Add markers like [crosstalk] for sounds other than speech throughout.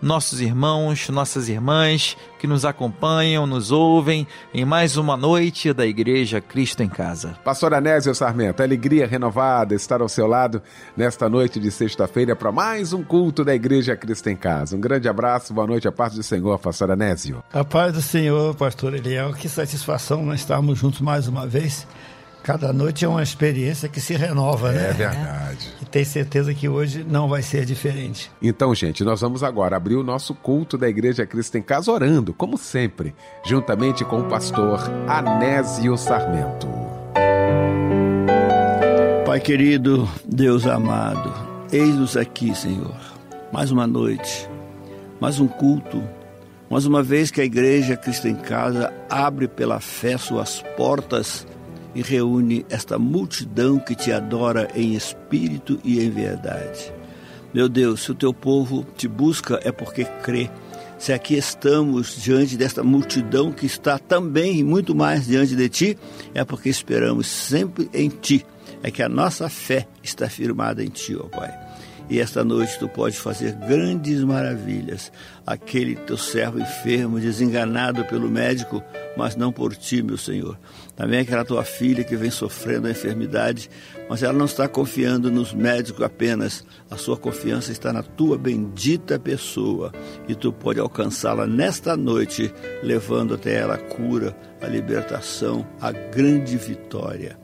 nossos irmãos, nossas irmãs que nos acompanham, nos ouvem em mais uma noite da Igreja Cristo em Casa. Pastor Anésio Sarmento, alegria renovada estar ao seu lado nesta noite de sexta-feira para mais um culto da Igreja Cristo em Casa. Um grande abraço, boa noite, a paz do Senhor, Pastor Anésio. A paz do Senhor, Pastor Eliel, que satisfação nós estarmos juntos mais uma vez Cada noite é uma experiência que se renova, é né? É verdade. E tem certeza que hoje não vai ser diferente. Então, gente, nós vamos agora abrir o nosso culto da Igreja Cristo em Casa orando, como sempre, juntamente com o pastor Anésio Sarmento. Pai querido, Deus amado, eis-nos aqui, Senhor. Mais uma noite, mais um culto, mais uma vez que a Igreja Cristo em Casa abre pela fé suas portas e reúne esta multidão que te adora em espírito e em verdade. Meu Deus, se o teu povo te busca é porque crê. Se aqui estamos diante desta multidão que está também e muito mais diante de ti, é porque esperamos sempre em ti. É que a nossa fé está firmada em ti, ó Pai. E esta noite tu pode fazer grandes maravilhas. Aquele teu servo enfermo, desenganado pelo médico, mas não por ti, meu Senhor. Também aquela tua filha que vem sofrendo a enfermidade, mas ela não está confiando nos médicos apenas. A sua confiança está na tua bendita pessoa. E tu pode alcançá-la nesta noite, levando até ela a cura, a libertação, a grande vitória.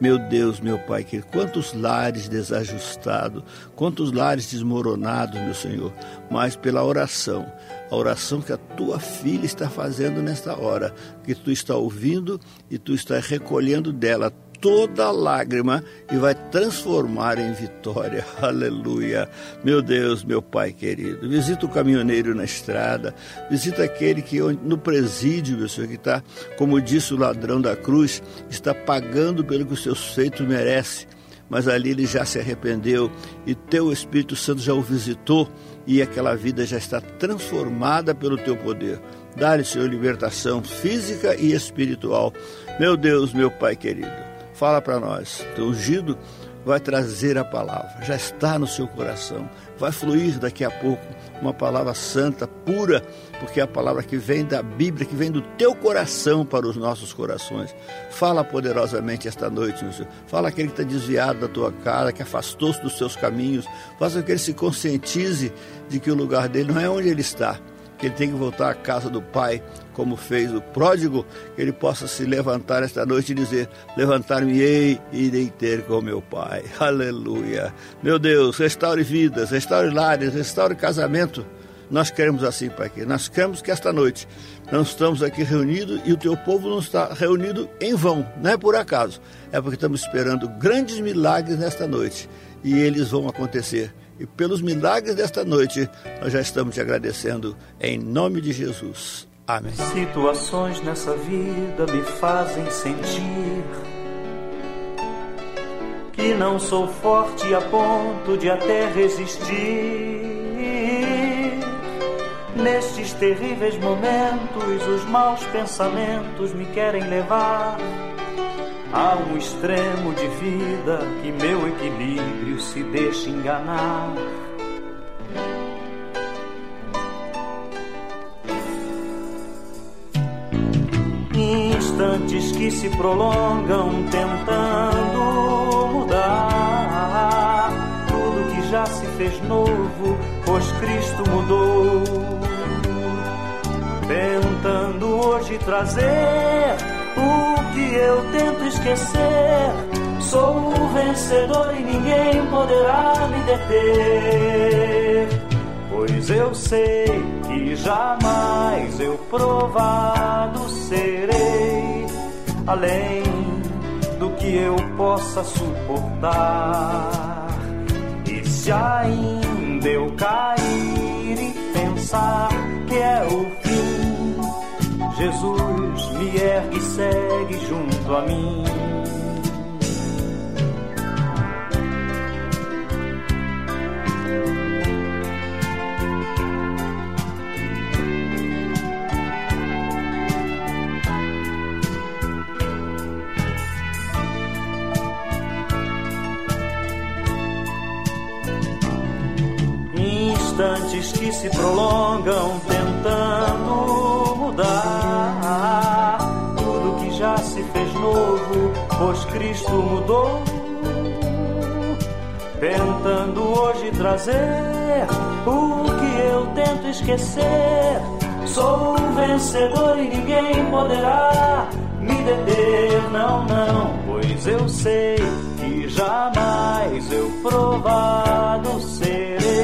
Meu Deus, meu Pai, que quantos lares desajustados, quantos lares desmoronados, meu Senhor, mas pela oração, a oração que a tua filha está fazendo nesta hora, que tu está ouvindo e tu está recolhendo dela toda lágrima e vai transformar em vitória. [laughs] Aleluia. Meu Deus, meu Pai querido. Visita o caminhoneiro na estrada, visita aquele que no presídio, meu Senhor, que está, como disse o ladrão da cruz, está pagando pelo que os seus feitos merecem. Mas ali ele já se arrependeu e teu Espírito Santo já o visitou e aquela vida já está transformada pelo teu poder. Dá-lhe, Senhor, libertação física e espiritual. Meu Deus, meu Pai querido fala para nós. Teu ungido vai trazer a palavra, já está no seu coração, vai fluir daqui a pouco uma palavra santa, pura, porque é a palavra que vem da Bíblia, que vem do teu coração para os nossos corações. Fala poderosamente esta noite, meu Senhor. Fala aquele que está desviado da tua cara, que afastou-se dos seus caminhos. Faça com que ele se conscientize de que o lugar dele não é onde ele está, que ele tem que voltar à casa do Pai, como fez o pródigo, que ele possa se levantar esta noite e dizer: Levantar-me-ei e irei ter com meu Pai. [laughs] Aleluia. Meu Deus, restaure vidas, restaure lares, restaure casamento. Nós queremos assim, Pai, que nós queremos que esta noite nós estamos aqui reunidos e o teu povo não está reunido em vão, não é por acaso, é porque estamos esperando grandes milagres nesta noite e eles vão acontecer. E pelos milagres desta noite, nós já estamos te agradecendo em nome de Jesus. Amém. Situações nessa vida me fazem sentir e não sou forte a ponto de até resistir. Nestes terríveis momentos, os maus pensamentos me querem levar a um extremo de vida que meu equilíbrio se deixa enganar. Instantes que se prolongam tentando mudar tudo que já se fez novo, pois Cristo mudou. Tentando hoje trazer o que eu tento esquecer. Sou o vencedor e ninguém poderá me deter. Pois eu sei que jamais eu provado serei, além do que eu possa suportar. E se ainda eu cair e pensar que é o fim, Jesus me ergue e segue junto a mim. Instantes que se prolongam tentando mudar tudo que já se fez novo, pois Cristo mudou. Tentando hoje trazer o que eu tento esquecer. Sou um vencedor e ninguém poderá me deter, não, não, pois eu sei que jamais eu provado serei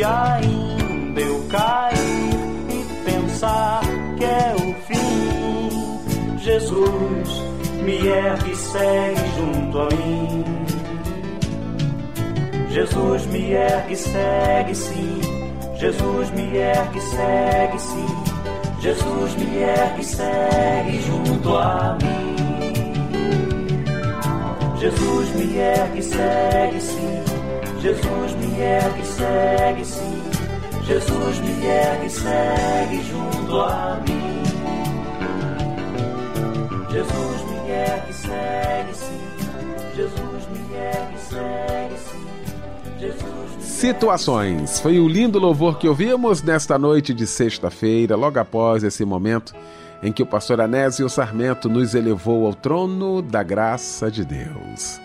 Se ainda eu cair e pensar que é o fim, Jesus me ergue e segue junto a mim. Jesus me ergue e segue sim. Jesus me ergue e segue sim. Jesus me ergue e segue junto a mim. Jesus me ergue e segue sim. Jesus me ergue segue sim. Jesus me ergue segue junto a mim. Jesus me ergue segue sim. Jesus me ergue segue sim. Situações. Foi o lindo louvor que ouvimos nesta noite de sexta-feira, logo após esse momento em que o pastor Anésio Sarmento nos elevou ao trono da graça de Deus.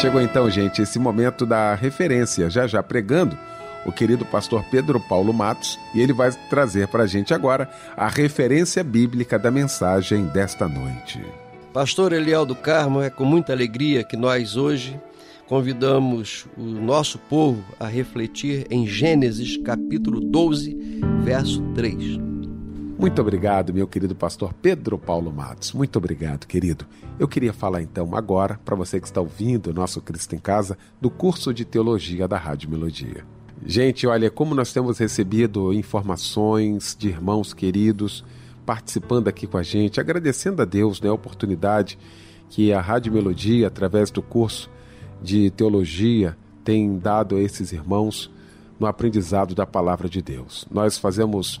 Chegou então, gente, esse momento da referência, já já pregando o querido pastor Pedro Paulo Matos, e ele vai trazer para a gente agora a referência bíblica da mensagem desta noite. Pastor Eliel do Carmo, é com muita alegria que nós hoje convidamos o nosso povo a refletir em Gênesis capítulo 12, verso 3. Muito obrigado, meu querido pastor Pedro Paulo Matos. Muito obrigado, querido. Eu queria falar então agora, para você que está ouvindo o nosso Cristo em Casa, do curso de teologia da Rádio Melodia. Gente, olha como nós temos recebido informações de irmãos queridos participando aqui com a gente, agradecendo a Deus né, a oportunidade que a Rádio Melodia, através do curso de teologia, tem dado a esses irmãos no aprendizado da palavra de Deus. Nós fazemos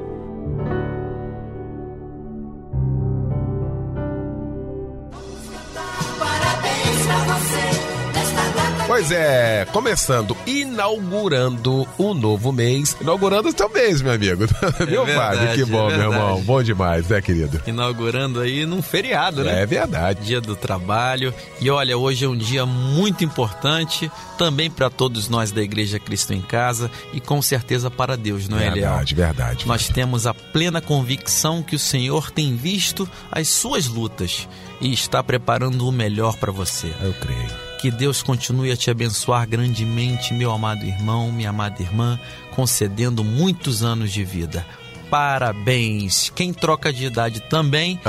Pois é, começando, inaugurando o novo mês. Inaugurando o seu mês, meu amigo. [laughs] É meu verdade, Fábio, que bom, é meu irmão. Bom demais, né, querido? Inaugurando aí num feriado, né? É verdade. Dia do trabalho. E olha, hoje é um dia muito importante também para todos nós da Igreja Cristo em Casa e com certeza para Deus, não é, Leal? Verdade, verdade. Nós temos a plena convicção que o Senhor tem visto as suas lutas e está preparando o melhor para você. Eu creio. Que Deus continue a te abençoar grandemente, meu amado irmão, minha amada irmã, concedendo muitos anos de vida. Parabéns! Quem troca de idade também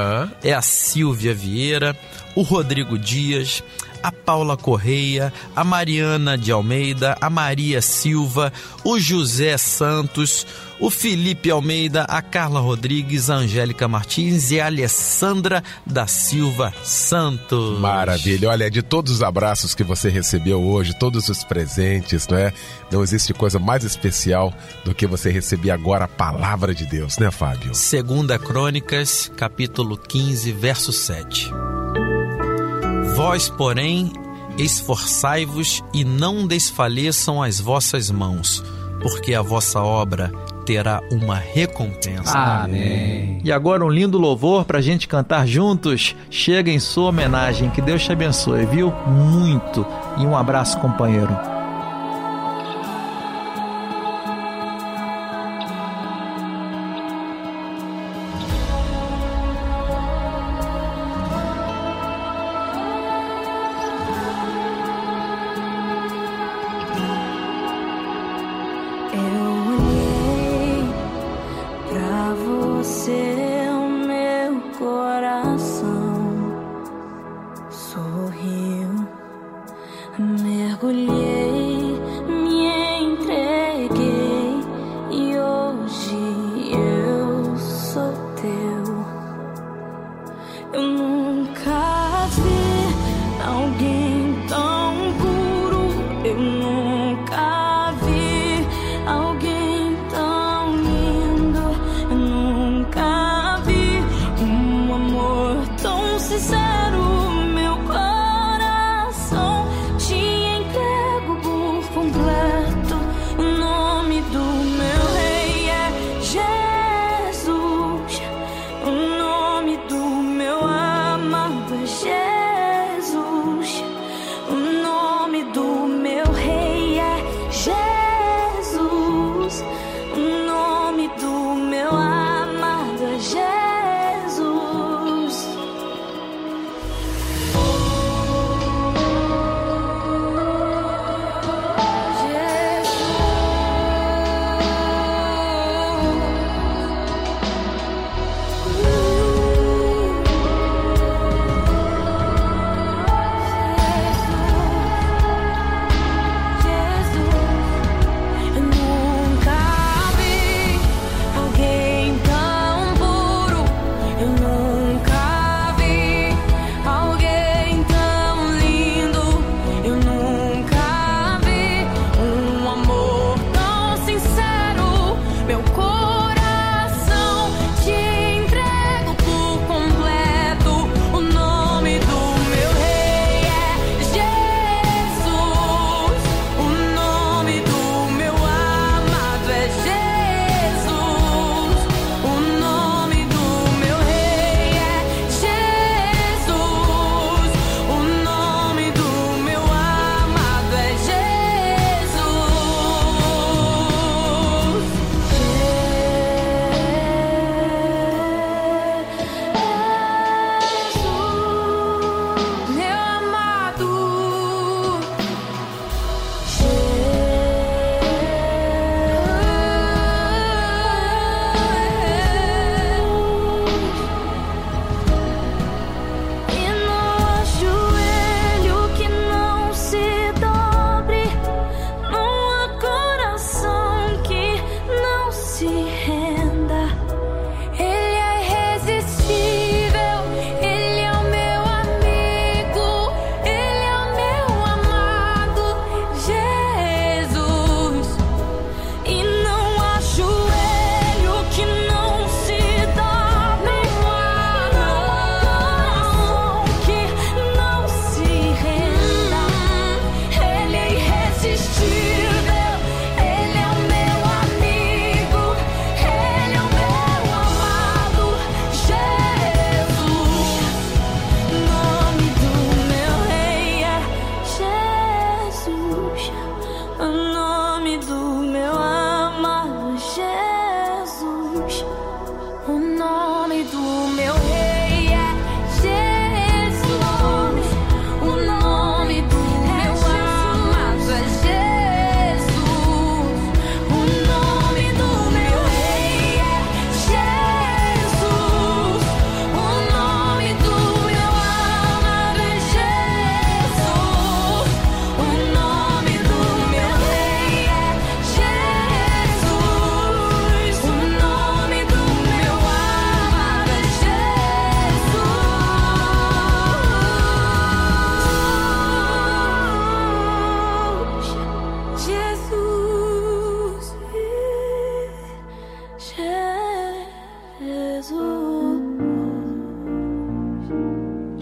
é a Silvia Vieira, o Rodrigo Dias, a Paula Correia, a Mariana de Almeida, a Maria Silva, o José Santos, o Felipe Almeida, a Carla Rodrigues, a Angélica Martins e a Alessandra da Silva Santos. Maravilha. Olha, de todos os abraços que você recebeu hoje, todos os presentes, não é? Não existe coisa mais especial do que você receber agora a palavra de Deus, né, Fábio? Segunda Crônicas, capítulo 15, verso 7. Vós, porém, esforçai-vos e não desfaleçam as vossas mãos, porque a vossa obra terá uma recompensa. Amém. E agora um lindo louvor para a gente cantar juntos. Chega em sua homenagem. Que Deus te abençoe, viu? Muito. E um abraço, companheiro.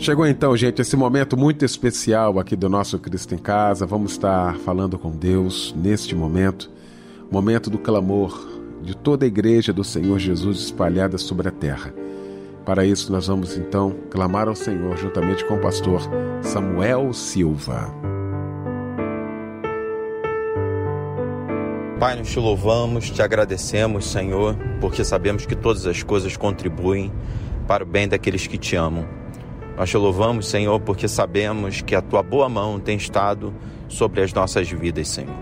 Chegou então, gente, esse momento muito especial aqui do nosso Cristo em Casa. Vamos estar falando com Deus neste momento, momento do clamor de toda a igreja do Senhor Jesus espalhada sobre a terra. Para isso, nós vamos então clamar ao Senhor juntamente com o pastor Samuel Silva. Pai, nós te louvamos, te agradecemos, Senhor, porque sabemos que todas as coisas contribuem para o bem daqueles que te amam. Nós te louvamos, Senhor, porque sabemos que a tua boa mão tem estado sobre as nossas vidas, Senhor.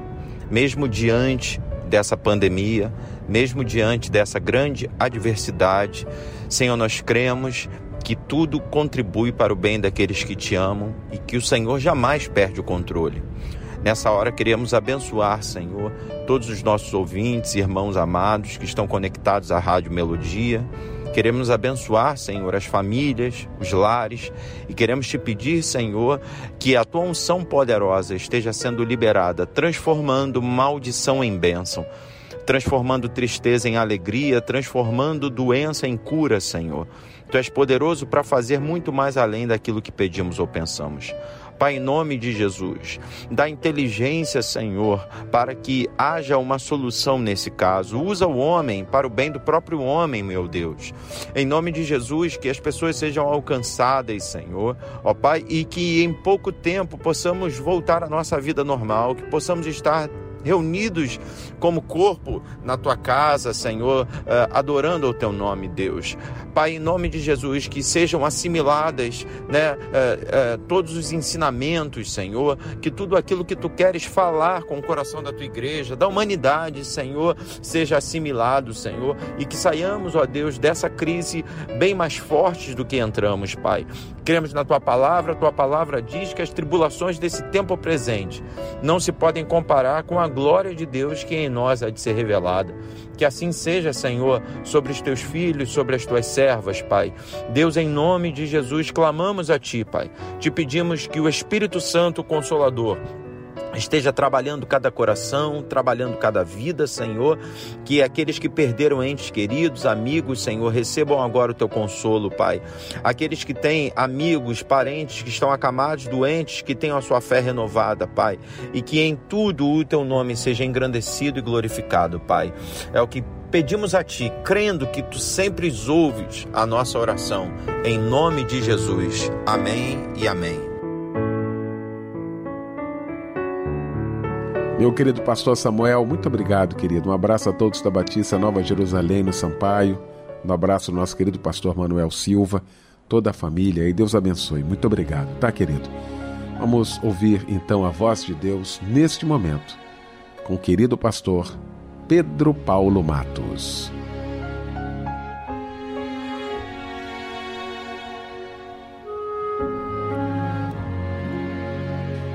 Mesmo diante dessa pandemia, mesmo diante dessa grande adversidade, Senhor, nós cremos que tudo contribui para o bem daqueles que te amam e que o Senhor jamais perde o controle. Nessa hora queremos abençoar, Senhor, todos os nossos ouvintes, irmãos amados que estão conectados à Rádio Melodia Queremos abençoar, Senhor, as famílias, os lares e queremos te pedir, Senhor, que a tua unção poderosa esteja sendo liberada, transformando maldição em bênção transformando tristeza em alegria, transformando doença em cura, Senhor. Tu és poderoso para fazer muito mais além daquilo que pedimos ou pensamos. Pai, em nome de Jesus, dá inteligência, Senhor, para que haja uma solução nesse caso. Usa o homem para o bem do próprio homem, meu Deus. Em nome de Jesus, que as pessoas sejam alcançadas, Senhor, ó Pai, e que em pouco tempo possamos voltar à nossa vida normal, que possamos estar reunidos como corpo na tua casa, Senhor, eh, adorando o teu nome, Deus. Pai, em nome de Jesus, que sejam assimiladas né, eh, eh, todos os ensinamentos, Senhor, que tudo aquilo que tu queres falar com o coração da tua igreja, da humanidade, Senhor, seja assimilado, Senhor, e que saiamos, ó Deus, dessa crise bem mais fortes do que entramos, Pai. Cremos na tua palavra, a tua palavra diz que as tribulações desse tempo presente não se podem comparar com a glória de Deus que em nós há de ser revelada. Que assim seja, Senhor, sobre os teus filhos, sobre as tuas servas, Pai. Deus, em nome de Jesus, clamamos a Ti, Pai. Te pedimos que o Espírito Santo Consolador esteja trabalhando cada coração, trabalhando cada vida, Senhor, que aqueles que perderam entes queridos, amigos, Senhor, recebam agora o teu consolo, Pai. Aqueles que têm amigos, parentes que estão acamados, doentes, que tenham a sua fé renovada, Pai, e que em tudo o teu nome seja engrandecido e glorificado, Pai. É o que pedimos a Ti, crendo que Tu sempre ouves a nossa oração. Em nome de Jesus. Amém e amém. Meu querido pastor Samuel, muito obrigado, querido. Um abraço a todos da Batista Nova Jerusalém, no Sampaio. Um abraço ao nosso querido pastor Manuel Silva, toda a família e Deus abençoe. Muito obrigado, tá, querido? Vamos ouvir então a voz de Deus neste momento com o querido pastor Pedro Paulo Matos.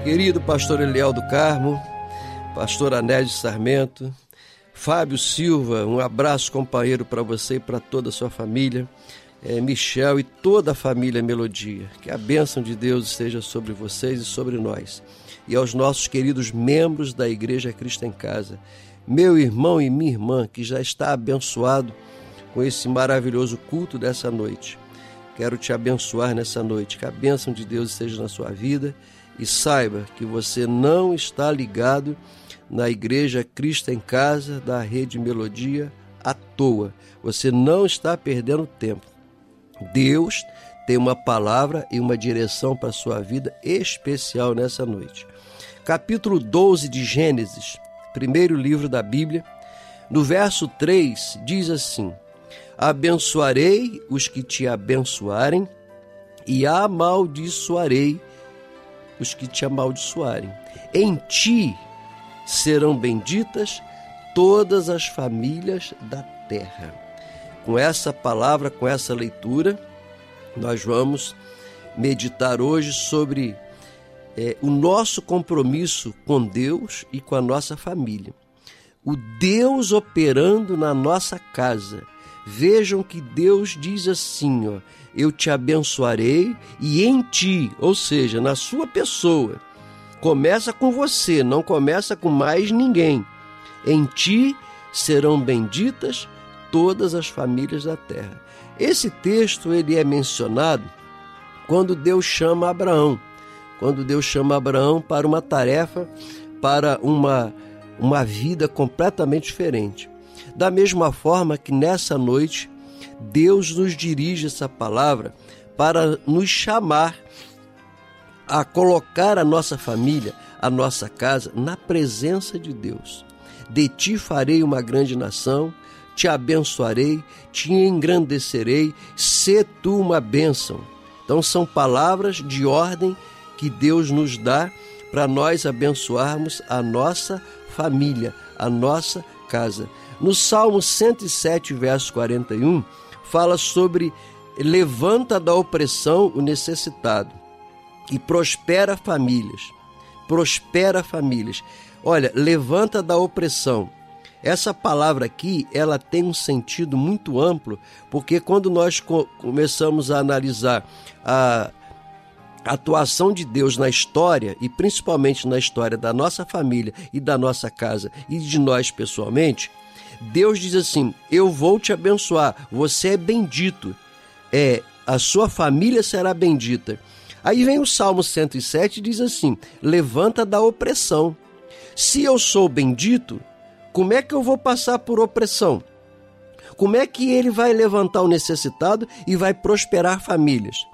Querido pastor Eliel do Carmo, pastor Anésio Sarmento, Fábio Silva, um abraço companheiro para você e para toda a sua família, é, Michel e toda a família Melodia. Que a bênção de Deus esteja sobre vocês e sobre nós. E aos nossos queridos membros da Igreja Cristo em Casa, meu irmão e minha irmã, que já está abençoado com esse maravilhoso culto dessa noite. Quero te abençoar nessa noite, que a bênção de Deus esteja na sua vida e saiba que você não está ligado na Igreja Cristo em Casa da Rede Melodia à toa. Você não está perdendo tempo. Deus tem uma palavra e uma direção para a sua vida especial nessa noite. Capítulo 12 de Gênesis, primeiro livro da Bíblia, no verso 3 diz assim: Abençoarei os que te abençoarem e amaldiçoarei os que te amaldiçoarem. Em ti serão benditas todas as famílias da terra. Com essa palavra, com essa leitura, nós vamos meditar hoje sobre é, o nosso compromisso com Deus e com a nossa família. O Deus operando na nossa casa. Vejam que Deus diz assim: ó, eu te abençoarei e em ti, ou seja, na sua pessoa Começa com você, não começa com mais ninguém. Em ti serão benditas todas as famílias da terra. Esse texto ele é mencionado quando Deus chama Abraão. Quando Deus chama Abraão para uma tarefa, para uma, uma vida completamente diferente. Da mesma forma que nessa noite, Deus nos dirige essa palavra para nos chamar a colocar a nossa família, a nossa casa na presença de Deus. De ti farei uma grande nação, te abençoarei, te engrandecerei, sê tu uma bênção. Então são palavras de ordem que Deus nos dá para nós abençoarmos a nossa família, a nossa casa. No Salmo 107, verso 41, fala sobre levanta da opressão o necessitado e prospera famílias. Prospera famílias. Olha, levanta da opressão. Essa palavra aqui, ela tem um sentido muito amplo, porque quando nós co começamos a analisar a atuação de Deus na história e principalmente na história da nossa família e da nossa casa e de nós pessoalmente, Deus diz assim: "Eu vou te abençoar, você é bendito. É, a sua família será bendita." Aí vem o Salmo 107 e diz assim: "Levanta da opressão. Se eu sou bendito, como é que eu vou passar por opressão? Como é que ele vai levantar o necessitado e vai prosperar famílias?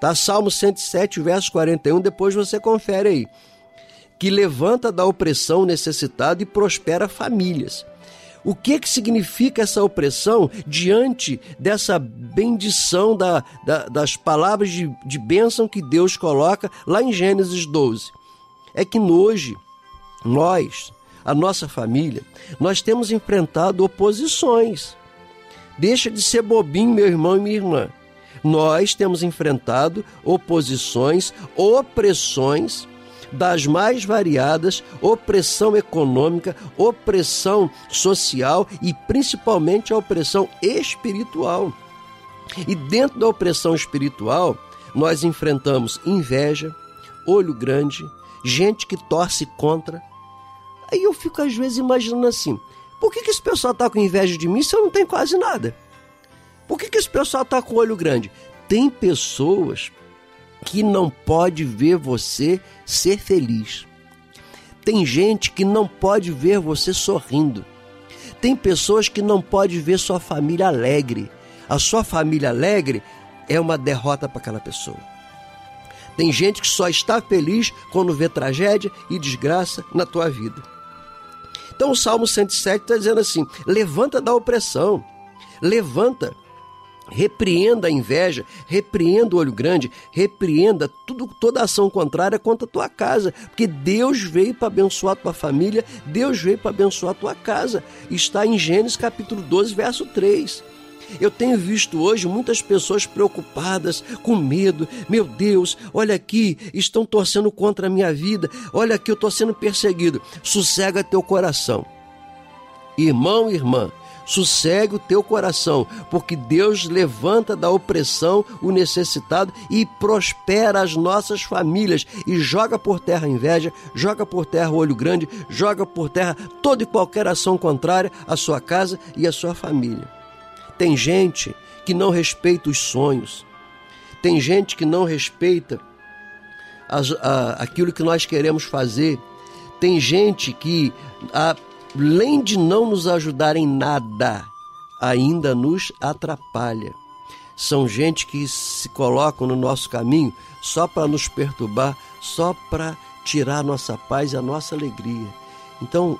Tá? Salmo 107, verso 41, depois você confere aí. Que levanta da opressão o necessitado e prospera famílias. O que, que significa essa opressão diante dessa bendição da, da, das palavras de, de bênção que Deus coloca lá em Gênesis 12? É que hoje, nós, a nossa família, nós temos enfrentado oposições. Deixa de ser bobinho, meu irmão e minha irmã. Nós temos enfrentado oposições, opressões das mais variadas, opressão econômica, opressão social e principalmente a opressão espiritual. E dentro da opressão espiritual, nós enfrentamos inveja, olho grande, gente que torce contra, Aí eu fico às vezes imaginando assim: por que, que esse pessoal está com inveja de mim se eu não tenho quase nada? Por que, que esse pessoal está com olho grande? Tem pessoas que não pode ver você ser feliz. Tem gente que não pode ver você sorrindo. Tem pessoas que não pode ver sua família alegre. A sua família alegre é uma derrota para aquela pessoa. Tem gente que só está feliz quando vê tragédia e desgraça na tua vida. Então o Salmo 107 está dizendo assim: levanta da opressão, levanta, repreenda a inveja, repreenda o olho grande, repreenda tudo, toda ação contrária contra a tua casa, porque Deus veio para abençoar a tua família, Deus veio para abençoar a tua casa. Está em Gênesis capítulo 12, verso 3. Eu tenho visto hoje muitas pessoas preocupadas, com medo. Meu Deus, olha aqui, estão torcendo contra a minha vida. Olha aqui, eu estou sendo perseguido. Sossega teu coração. Irmão, irmã, sossegue o teu coração, porque Deus levanta da opressão o necessitado e prospera as nossas famílias e joga por terra a inveja, joga por terra o olho grande, joga por terra toda e qualquer ação contrária à sua casa e à sua família. Tem gente que não respeita os sonhos. Tem gente que não respeita as, a, aquilo que nós queremos fazer. Tem gente que, além de não nos ajudar em nada, ainda nos atrapalha. São gente que se colocam no nosso caminho só para nos perturbar, só para tirar a nossa paz e a nossa alegria. Então,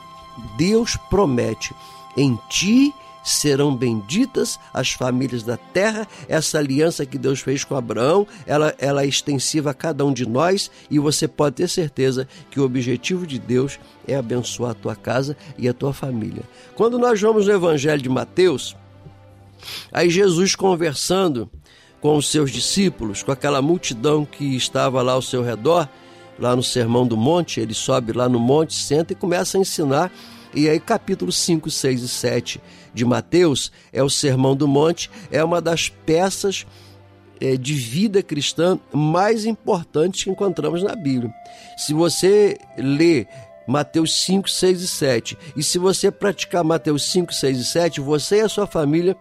Deus promete: em ti serão benditas as famílias da terra. Essa aliança que Deus fez com Abraão, ela, ela é extensiva a cada um de nós e você pode ter certeza que o objetivo de Deus é abençoar a tua casa e a tua família. Quando nós vamos no Evangelho de Mateus, aí Jesus conversando com os seus discípulos, com aquela multidão que estava lá ao seu redor, lá no Sermão do Monte, ele sobe lá no monte, senta e começa a ensinar. E aí, capítulo 5, 6 e 7 de Mateus é o Sermão do Monte, é uma das peças é, de vida cristã mais importantes que encontramos na Bíblia. Se você lê Mateus 5, 6 e 7, e se você praticar Mateus 5, 6 e 7, você e a sua família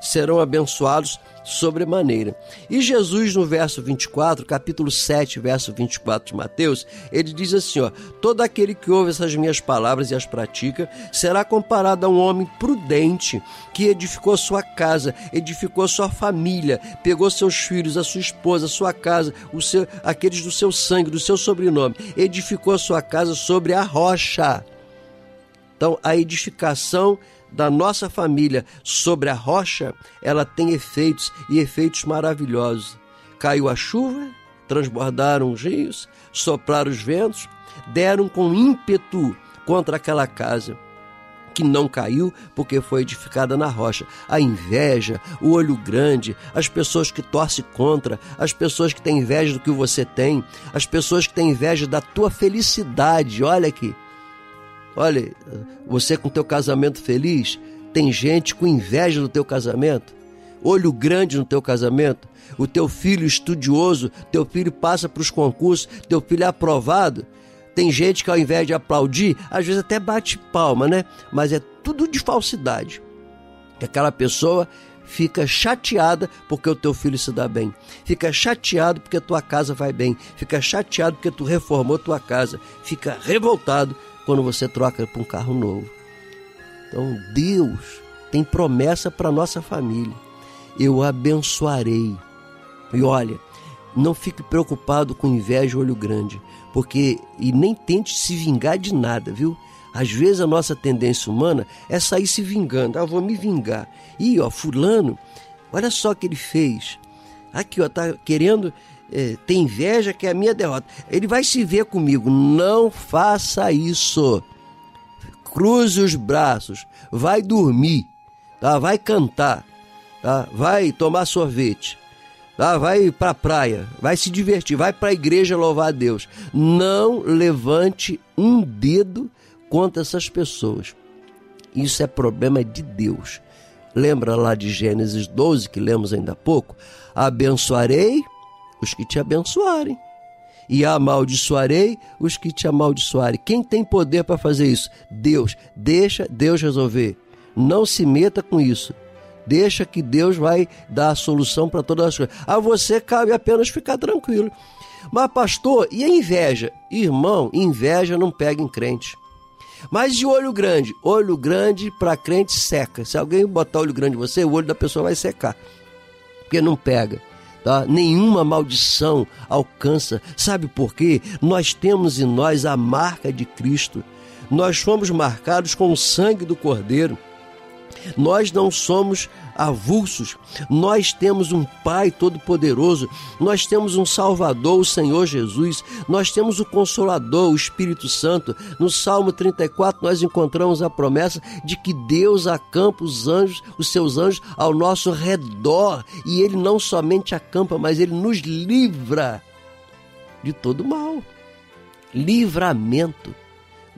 serão abençoados sobremaneira. E Jesus, no verso 24, capítulo 7, verso 24 de Mateus, ele diz assim: ó, Todo aquele que ouve essas minhas palavras e as pratica será comparado a um homem prudente que edificou sua casa, edificou sua família, pegou seus filhos, a sua esposa, a sua casa, o seu, aqueles do seu sangue, do seu sobrenome, edificou sua casa sobre a rocha. Então, a edificação da nossa família sobre a rocha, ela tem efeitos e efeitos maravilhosos. Caiu a chuva, transbordaram os rios, sopraram os ventos, deram com ímpeto contra aquela casa que não caiu porque foi edificada na rocha. A inveja, o olho grande, as pessoas que torcem contra, as pessoas que têm inveja do que você tem, as pessoas que têm inveja da tua felicidade. Olha aqui, Olha, você com teu casamento feliz, tem gente com inveja do teu casamento, olho grande no teu casamento, o teu filho estudioso, teu filho passa para os concursos, teu filho é aprovado. Tem gente que ao invés de aplaudir, às vezes até bate palma, né? Mas é tudo de falsidade. Que aquela pessoa fica chateada porque o teu filho se dá bem, fica chateado porque a tua casa vai bem, fica chateado porque tu reformou tua casa, fica revoltado quando você troca para um carro novo. Então, Deus tem promessa para nossa família. Eu abençoarei. E olha, não fique preocupado com inveja olho grande, porque e nem tente se vingar de nada, viu? Às vezes a nossa tendência humana é sair se vingando. Ah, vou me vingar. E ó, fulano, olha só o que ele fez. Aqui, ó, tá querendo é, tem inveja que é a minha derrota. Ele vai se ver comigo. Não faça isso. Cruze os braços. Vai dormir. Tá? Vai cantar. Tá? Vai tomar sorvete. Tá? Vai para a praia. Vai se divertir. Vai para a igreja louvar a Deus. Não levante um dedo contra essas pessoas. Isso é problema de Deus. Lembra lá de Gênesis 12 que lemos ainda há pouco? Abençoarei os que te abençoarem. E amaldiçoarei os que te amaldiçoarem. Quem tem poder para fazer isso? Deus. Deixa Deus resolver. Não se meta com isso. Deixa que Deus vai dar a solução para todas as coisas. A você cabe apenas ficar tranquilo. Mas, pastor, e a inveja? Irmão, inveja não pega em crente. Mas de olho grande, olho grande para crente seca. Se alguém botar olho grande em você, o olho da pessoa vai secar. Porque não pega tá? nenhuma maldição alcança. Sabe por quê? Nós temos em nós a marca de Cristo. Nós fomos marcados com o sangue do Cordeiro. Nós não somos avulsos, nós temos um Pai Todo-Poderoso, nós temos um Salvador, o Senhor Jesus, nós temos o Consolador, o Espírito Santo. No Salmo 34, nós encontramos a promessa de que Deus acampa os anjos, os seus anjos, ao nosso redor, e Ele não somente acampa, mas Ele nos livra de todo mal. Livramento.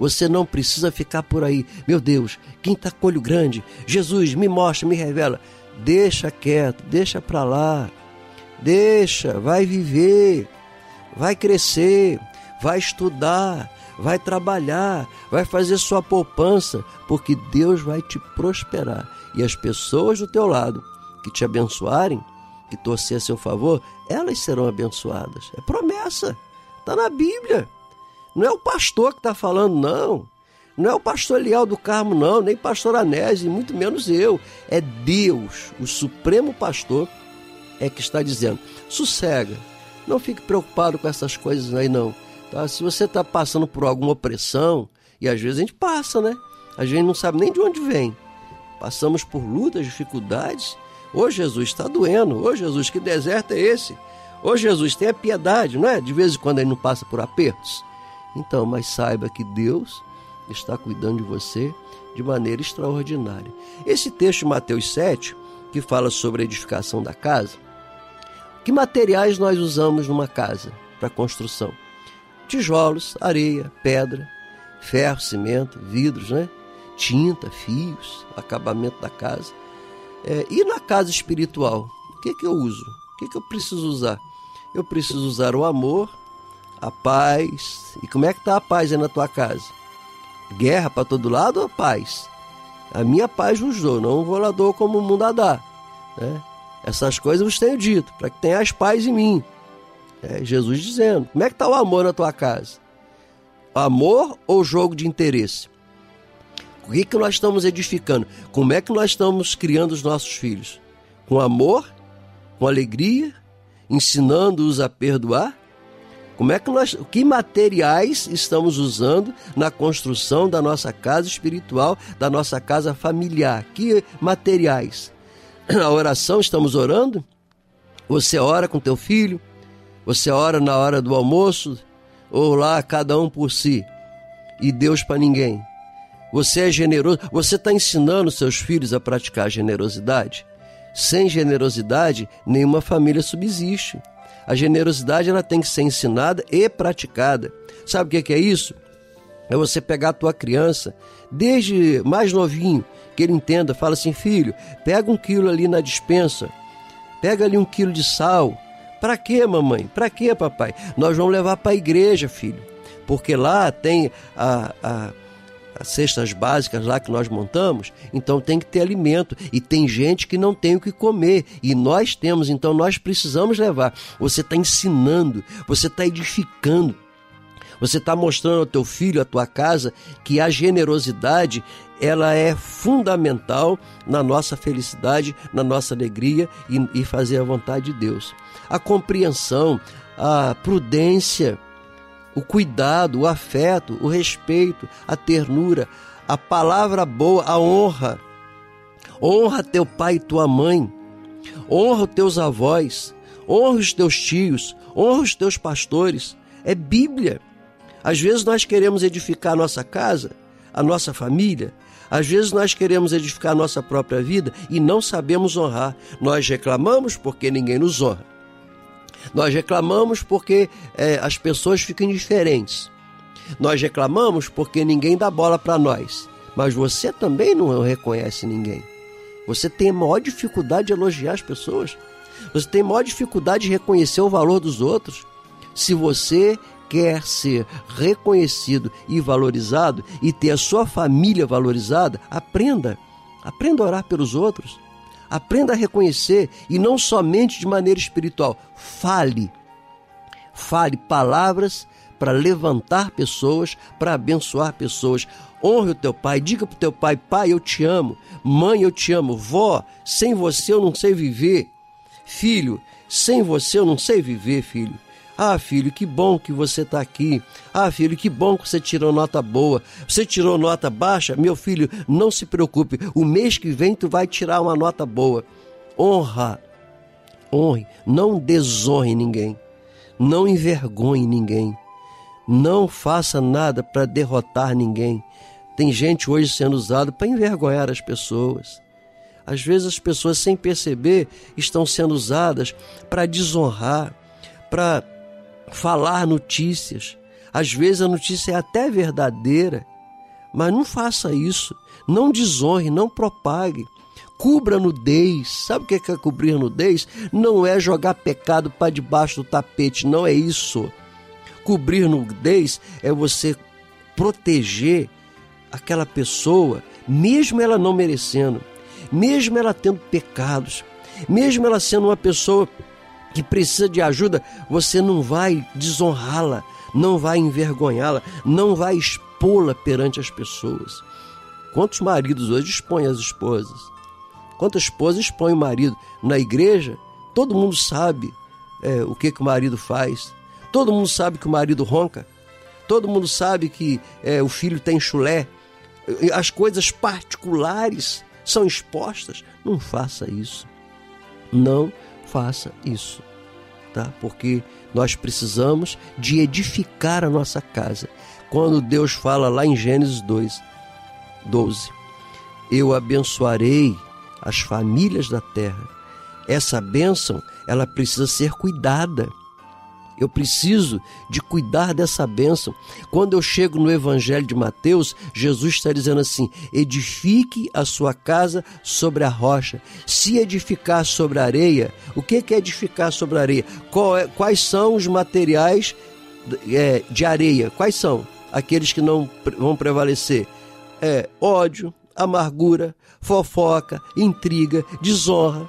Você não precisa ficar por aí. Meu Deus, quem está com olho grande? Jesus, me mostra, me revela. Deixa quieto, deixa para lá. Deixa, vai viver, vai crescer, vai estudar, vai trabalhar, vai fazer sua poupança, porque Deus vai te prosperar. E as pessoas do teu lado que te abençoarem, que torcer a seu favor, elas serão abençoadas. É promessa, está na Bíblia. Não é o pastor que está falando, não. Não é o pastor Eliel do Carmo, não, nem pastor Anésio, muito menos eu. É Deus, o Supremo Pastor, é que está dizendo: sossega, não fique preocupado com essas coisas aí, não. Tá? Se você está passando por alguma opressão, e às vezes a gente passa, né? A gente não sabe nem de onde vem. Passamos por lutas, dificuldades. Ô Jesus, está doendo. Ô Jesus, que deserto é esse? Ô Jesus, tenha piedade, não é? De vez em quando ele não passa por apertos. Então, mas saiba que Deus está cuidando de você de maneira extraordinária. Esse texto de Mateus 7, que fala sobre a edificação da casa, que materiais nós usamos numa casa para construção? Tijolos, areia, pedra, ferro, cimento, vidros, né? tinta, fios, acabamento da casa. É, e na casa espiritual, o que, que eu uso? O que, que eu preciso usar? Eu preciso usar o amor, a paz. E como é que tá a paz aí na tua casa? Guerra para todo lado ou paz? A minha paz nos dou, não vou lá dou como o mundo a dá. Né? Essas coisas vos tenho dito, para que tenhas paz em mim. É Jesus dizendo. Como é que está o amor na tua casa? Amor ou jogo de interesse? O que, que nós estamos edificando? Como é que nós estamos criando os nossos filhos? Com amor? Com alegria? Ensinando-os a perdoar? Como é que nós, que materiais estamos usando na construção da nossa casa espiritual, da nossa casa familiar? Que materiais? [clears throat] A oração estamos orando? Você ora com teu filho? Você ora na hora do almoço? Ou lá cada um por si? E Deus para ninguém? Você é generoso? Você está ensinando seus filhos a praticar generosidade? Sem generosidade, nenhuma família subsiste. A generosidade ela tem que ser ensinada e praticada. Sabe o que é isso? É você pegar a tua criança, desde mais novinho, que ele entenda, fala assim, filho, pega um quilo ali na dispensa, pega ali um quilo de sal. Para quê, mamãe? Para quê, papai? Nós vamos levar para a igreja, filho. Porque lá tem a, a cestas básicas lá que nós montamos, então tem que ter alimento. E tem gente que não tem o que comer. E nós temos, então nós precisamos levar. Você está ensinando, você está edificando. Você está mostrando ao teu filho, à tua casa, que a generosidade ela é fundamental na nossa felicidade, na nossa alegria e, e fazer a vontade de Deus. A compreensão, a prudência, o cuidado, o afeto, o respeito, a ternura, a palavra boa, a honra. Honra teu pai e tua mãe, honra os teus avós, honra os teus tios, honra os teus pastores. É Bíblia. Às vezes nós queremos edificar a nossa casa, a nossa família, às vezes nós queremos edificar a nossa própria vida e não sabemos honrar. Nós reclamamos porque ninguém nos honra. Nós reclamamos porque é, as pessoas ficam indiferentes. Nós reclamamos porque ninguém dá bola para nós. Mas você também não reconhece ninguém. Você tem maior dificuldade de elogiar as pessoas. Você tem maior dificuldade de reconhecer o valor dos outros. Se você quer ser reconhecido e valorizado e ter a sua família valorizada, aprenda. Aprenda a orar pelos outros. Aprenda a reconhecer e não somente de maneira espiritual. Fale. Fale palavras para levantar pessoas, para abençoar pessoas. Honre o teu pai, diga para o teu pai: Pai, eu te amo. Mãe, eu te amo. Vó, sem você eu não sei viver. Filho, sem você eu não sei viver, filho. Ah, filho, que bom que você está aqui. Ah, filho, que bom que você tirou nota boa. Você tirou nota baixa? Meu filho, não se preocupe. O mês que vem tu vai tirar uma nota boa. Honra. Honre. Não desonre ninguém. Não envergonhe ninguém. Não faça nada para derrotar ninguém. Tem gente hoje sendo usada para envergonhar as pessoas. Às vezes as pessoas, sem perceber, estão sendo usadas para desonrar, para falar notícias. Às vezes a notícia é até verdadeira, mas não faça isso. Não desonre, não propague. Cubra nudez. Sabe o que é cobrir nudez? Não é jogar pecado para debaixo do tapete, não é isso. Cobrir nudez é você proteger aquela pessoa, mesmo ela não merecendo, mesmo ela tendo pecados, mesmo ela sendo uma pessoa que precisa de ajuda, você não vai desonrá-la, não vai envergonhá-la, não vai expô-la perante as pessoas. Quantos maridos hoje expõem as esposas? Quantas esposas expõem o marido? Na igreja, todo mundo sabe é, o que, que o marido faz, todo mundo sabe que o marido ronca, todo mundo sabe que é, o filho tem chulé, as coisas particulares são expostas. Não faça isso. Não faça isso, tá? Porque nós precisamos de edificar a nossa casa. Quando Deus fala lá em Gênesis 2, 12, eu abençoarei as famílias da terra. Essa bênção, ela precisa ser cuidada. Eu preciso de cuidar dessa bênção. Quando eu chego no Evangelho de Mateus, Jesus está dizendo assim: edifique a sua casa sobre a rocha. Se edificar sobre a areia, o que é edificar sobre a areia? É, quais são os materiais é, de areia? Quais são aqueles que não vão prevalecer? É ódio, amargura, fofoca, intriga, desonra.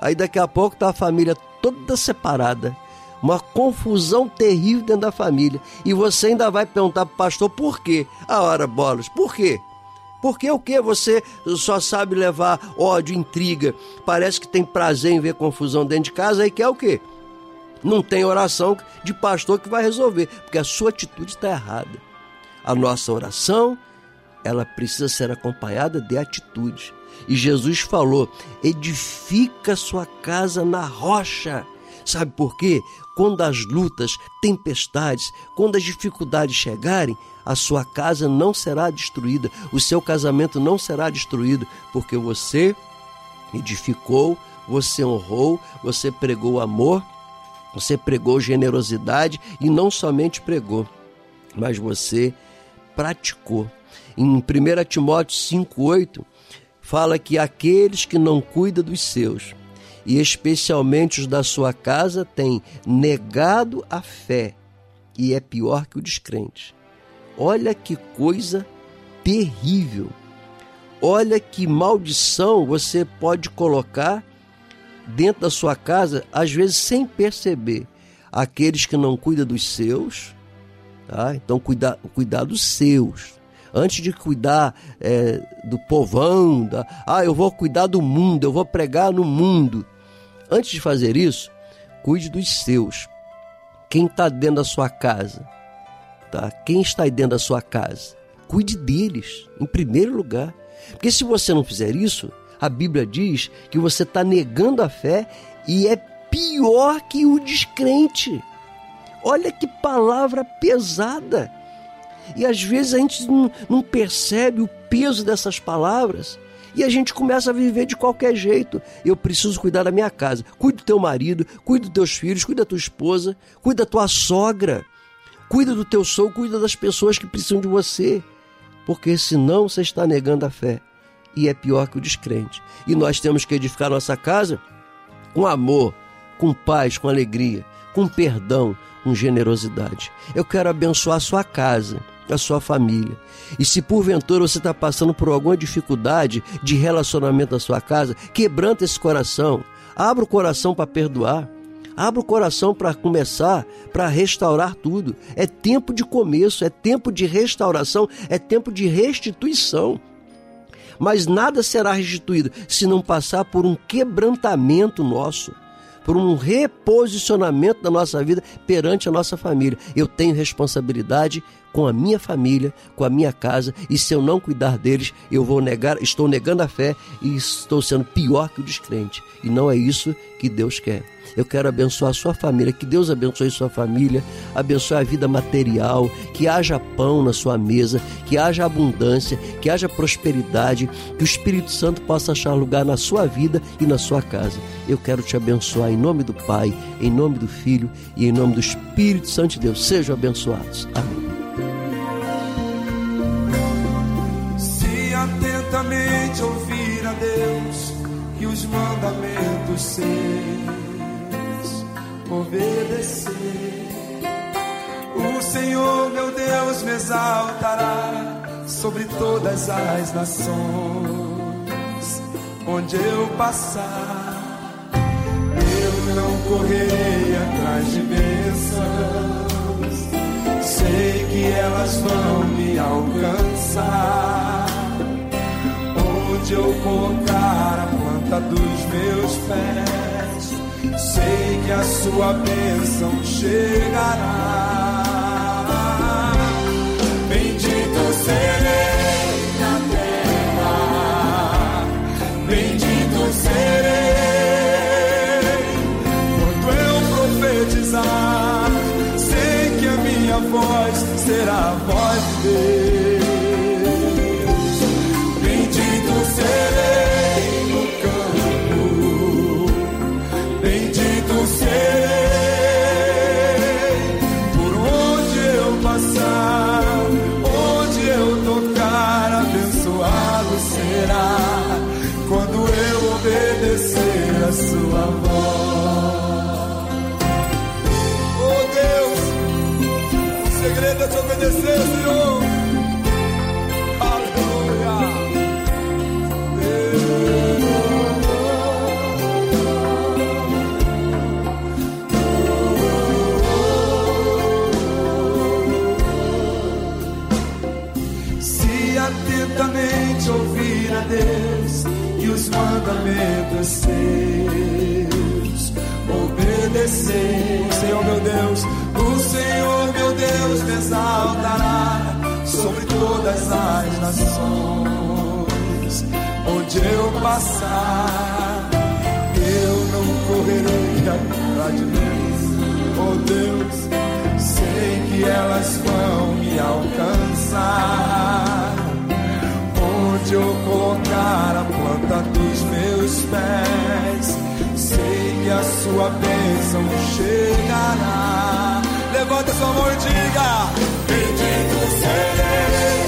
Aí daqui a pouco tá a família toda separada. Uma confusão terrível dentro da família. E você ainda vai perguntar pro pastor por quê? A hora, bolas, por quê? Porque o que? Você só sabe levar ódio, intriga, parece que tem prazer em ver confusão dentro de casa, aí quer o quê? Não tem oração de pastor que vai resolver, porque a sua atitude está errada. A nossa oração, ela precisa ser acompanhada de atitudes. E Jesus falou: edifica sua casa na rocha. Sabe por quê? Quando as lutas, tempestades, quando as dificuldades chegarem, a sua casa não será destruída, o seu casamento não será destruído, porque você edificou, você honrou, você pregou amor, você pregou generosidade e não somente pregou, mas você praticou. Em 1 Timóteo 5,8 fala que aqueles que não cuidam dos seus, e especialmente os da sua casa, têm negado a fé e é pior que o descrente. Olha que coisa terrível. Olha que maldição você pode colocar dentro da sua casa, às vezes sem perceber. Aqueles que não cuidam dos seus, tá? então cuidar, cuidar dos seus. Antes de cuidar é, do povão, da, ah, eu vou cuidar do mundo, eu vou pregar no mundo. Antes de fazer isso, cuide dos seus. Quem está dentro da sua casa? tá? Quem está aí dentro da sua casa? Cuide deles, em primeiro lugar. Porque se você não fizer isso, a Bíblia diz que você está negando a fé e é pior que o descrente. Olha que palavra pesada. E às vezes a gente não, não percebe o peso dessas palavras e a gente começa a viver de qualquer jeito. Eu preciso cuidar da minha casa. Cuide do teu marido, cuide dos teus filhos, cuide da tua esposa, cuide da tua sogra. Cuida do teu sou, cuida das pessoas que precisam de você. Porque senão você está negando a fé. E é pior que o descrente. E nós temos que edificar nossa casa com amor, com paz, com alegria, com perdão, com generosidade. Eu quero abençoar a sua casa, a sua família. E se porventura você está passando por alguma dificuldade de relacionamento na sua casa, quebranta esse coração. Abra o coração para perdoar. Abra o coração para começar, para restaurar tudo. É tempo de começo, é tempo de restauração, é tempo de restituição. Mas nada será restituído se não passar por um quebrantamento nosso, por um reposicionamento da nossa vida perante a nossa família. Eu tenho responsabilidade com a minha família, com a minha casa, e se eu não cuidar deles, eu vou negar, estou negando a fé e estou sendo pior que o descrente. E não é isso que Deus quer. Eu quero abençoar a sua família, que Deus abençoe sua família, abençoe a vida material, que haja pão na sua mesa, que haja abundância, que haja prosperidade, que o Espírito Santo possa achar lugar na sua vida e na sua casa. Eu quero te abençoar em nome do Pai, em nome do Filho e em nome do Espírito Santo de Deus. Sejam abençoados. Amém. Se atentamente ouvir a Deus e os mandamentos ser obedecer. O Senhor meu Deus me exaltará sobre todas as nações, onde eu passar. Eu não correrei atrás de bênçãos, sei que elas vão me alcançar. Onde eu colocar a planta dos meus pés sei que a sua bênção chegará. Bendito serei na terra, bendito serei quando eu profetizar. Sei que a minha voz será a voz de Deus. agradecer, Senhor. Se atentamente ouvir a Deus e os mandamentos seus, obedecer, Senhor meu Deus Deus me exaltará sobre todas as nações. Onde eu passar, eu não correrei atrás de Deus. Oh Deus, sei que elas vão me alcançar onde eu colocar a planta dos meus pés. Sei que a sua bênção chegará. Levanta sua mão e diga: Bendito serei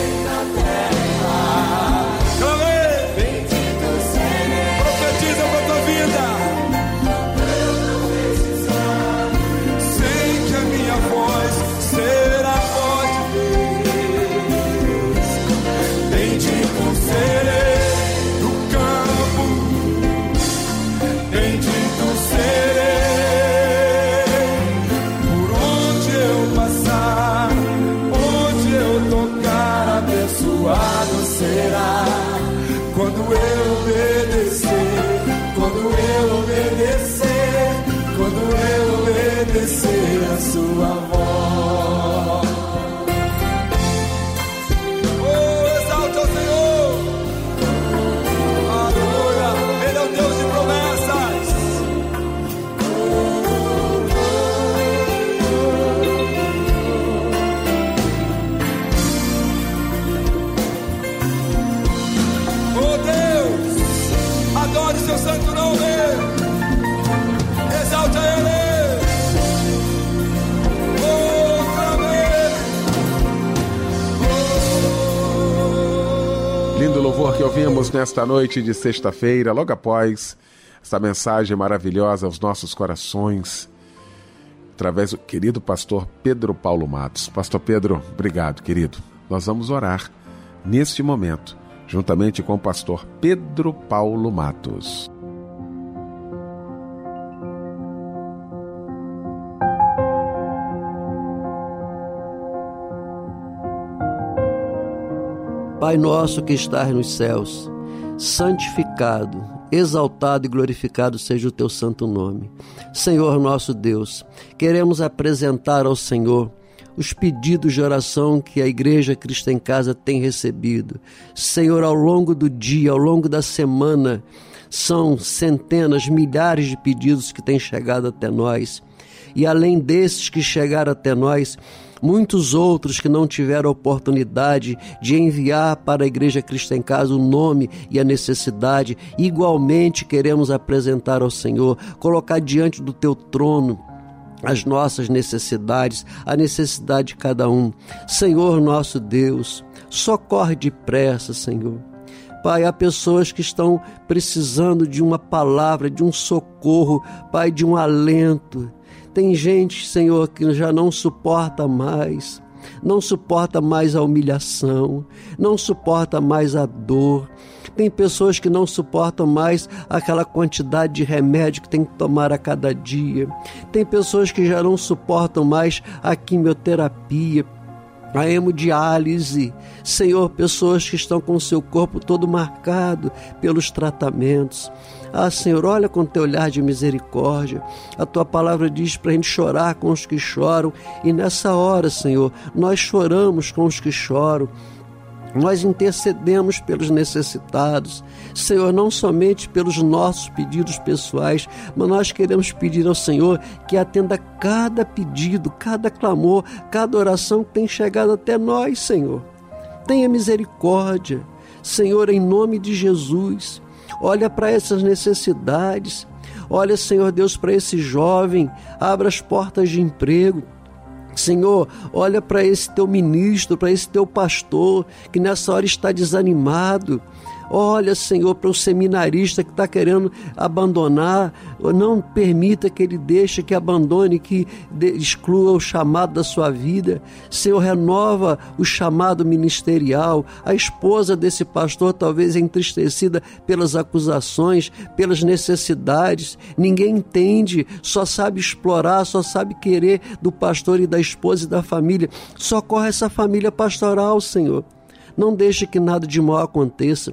nesta noite de sexta-feira, logo após essa mensagem maravilhosa aos nossos corações, através do querido pastor Pedro Paulo Matos. Pastor Pedro, obrigado, querido. Nós vamos orar neste momento, juntamente com o pastor Pedro Paulo Matos. Pai nosso que estás nos céus, santificado, exaltado e glorificado seja o teu santo nome. Senhor nosso Deus, queremos apresentar ao Senhor os pedidos de oração que a Igreja Cristo em Casa tem recebido. Senhor, ao longo do dia, ao longo da semana, são centenas, milhares de pedidos que têm chegado até nós. E além desses que chegaram até nós, muitos outros que não tiveram oportunidade de enviar para a Igreja Cristo em Casa o nome e a necessidade, igualmente queremos apresentar ao Senhor, colocar diante do teu trono as nossas necessidades, a necessidade de cada um. Senhor nosso Deus, socorre depressa, Senhor. Pai, há pessoas que estão precisando de uma palavra, de um socorro, Pai, de um alento. Tem gente, Senhor, que já não suporta mais, não suporta mais a humilhação, não suporta mais a dor. Tem pessoas que não suportam mais aquela quantidade de remédio que tem que tomar a cada dia. Tem pessoas que já não suportam mais a quimioterapia, a hemodiálise. Senhor, pessoas que estão com o seu corpo todo marcado pelos tratamentos. Ah, Senhor, olha com teu olhar de misericórdia. A tua palavra diz para a gente chorar com os que choram. E nessa hora, Senhor, nós choramos com os que choram. Nós intercedemos pelos necessitados, Senhor, não somente pelos nossos pedidos pessoais, mas nós queremos pedir ao Senhor que atenda cada pedido, cada clamor, cada oração que tem chegado até nós, Senhor. Tenha misericórdia, Senhor, em nome de Jesus. Olha para essas necessidades. Olha, Senhor Deus, para esse jovem, abra as portas de emprego. Senhor, olha para esse teu ministro, para esse teu pastor, que nessa hora está desanimado. Olha, Senhor, para o seminarista que está querendo abandonar, não permita que ele deixe, que abandone, que exclua o chamado da sua vida. Senhor, renova o chamado ministerial. A esposa desse pastor, talvez entristecida pelas acusações, pelas necessidades, ninguém entende, só sabe explorar, só sabe querer do pastor e da esposa e da família. Socorre essa família pastoral, Senhor. Não deixe que nada de mal aconteça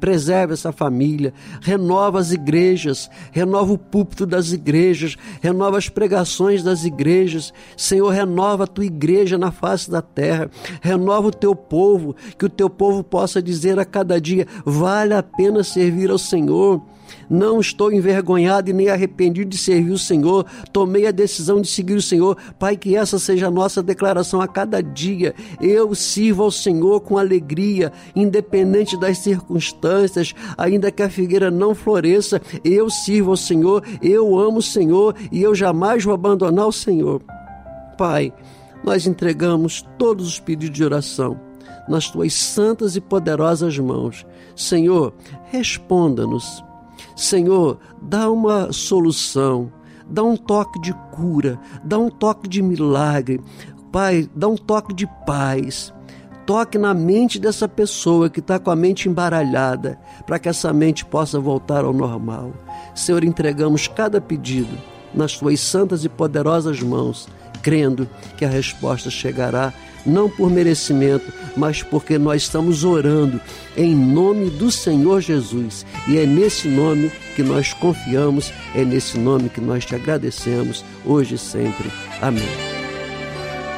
preserva essa família, renova as igrejas, renova o púlpito das igrejas, renova as pregações das igrejas. Senhor, renova a tua igreja na face da terra, renova o teu povo, que o teu povo possa dizer a cada dia: vale a pena servir ao Senhor. Não estou envergonhado e nem arrependido de servir o Senhor. Tomei a decisão de seguir o Senhor. Pai, que essa seja a nossa declaração a cada dia. Eu sirvo ao Senhor com alegria, independente das circunstâncias, ainda que a figueira não floresça. Eu sirvo ao Senhor, eu amo o Senhor e eu jamais vou abandonar o Senhor. Pai, nós entregamos todos os pedidos de oração nas tuas santas e poderosas mãos. Senhor, responda-nos Senhor, dá uma solução, dá um toque de cura, dá um toque de milagre. Pai, dá um toque de paz. Toque na mente dessa pessoa que está com a mente embaralhada, para que essa mente possa voltar ao normal. Senhor, entregamos cada pedido nas tuas santas e poderosas mãos, crendo que a resposta chegará não por merecimento, mas porque nós estamos orando em nome do Senhor Jesus. E é nesse nome que nós confiamos, é nesse nome que nós te agradecemos, hoje e sempre. Amém.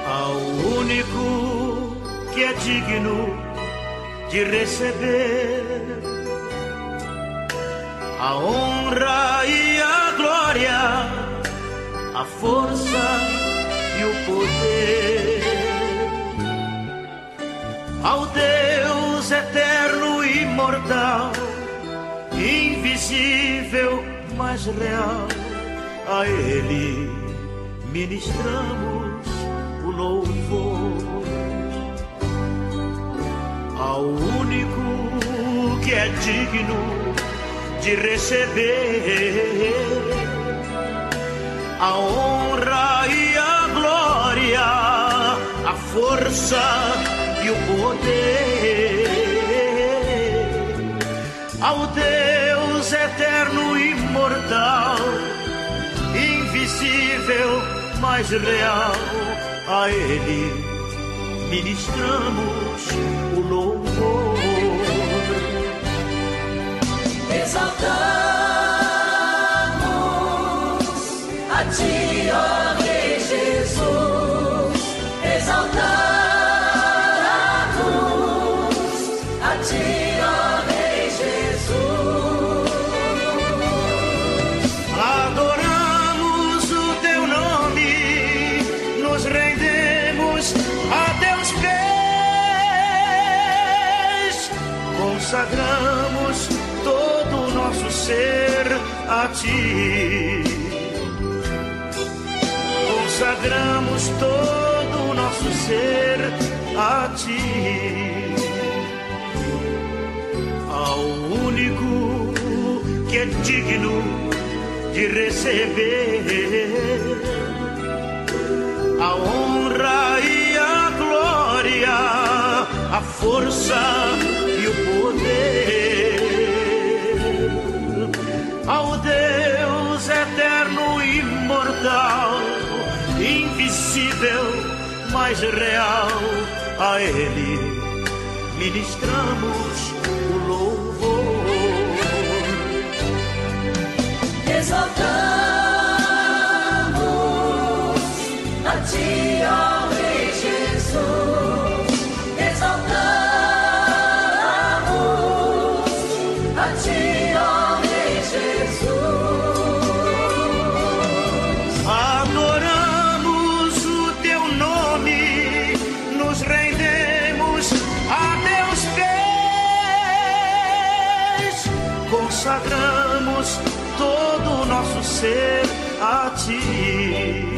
Ao único que é digno de receber a honra e a glória, a força e o poder ao Deus eterno e imortal, invisível, mas real, a Ele ministramos o louvor. Ao único que é digno de receber a honra e a glória, a força e o poder ao Deus eterno imortal, invisível, mas real, a Ele ministramos o louvor. Consagramos todo o nosso ser a ti. Ao único que é digno de receber a honra e a glória, a força mas real, a Ele. Ministramos consagramos todo o nosso ser a ti.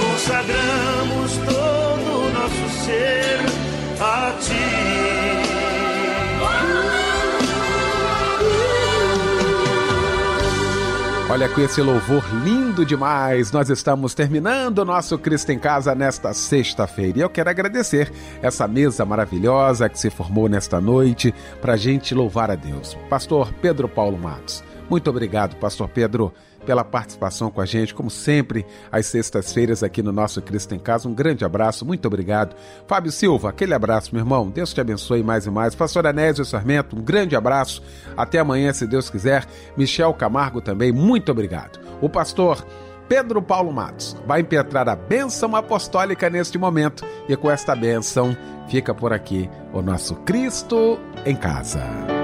Consagramos todo o nosso ser a ti. Olha, com esse louvor lindo demais, nós estamos terminando o nosso Cristo em Casa nesta sexta-feira. E eu quero agradecer essa mesa maravilhosa que se formou nesta noite para a gente louvar a Deus. Pastor Pedro Paulo Matos. Muito obrigado, Pastor Pedro, pela participação com a gente, como sempre, às sextas-feiras aqui no nosso Cristo em Casa. Um grande abraço, muito obrigado. Fábio Silva, aquele abraço, meu irmão. Deus te abençoe mais e mais. Pastor Anésio Sarmento, um grande abraço. Até amanhã, se Deus quiser. Michel Camargo também, muito obrigado. O pastor Pedro Paulo Matos vai impetrar a bênção apostólica neste momento e com esta bênção fica por aqui o nosso Cristo em Casa.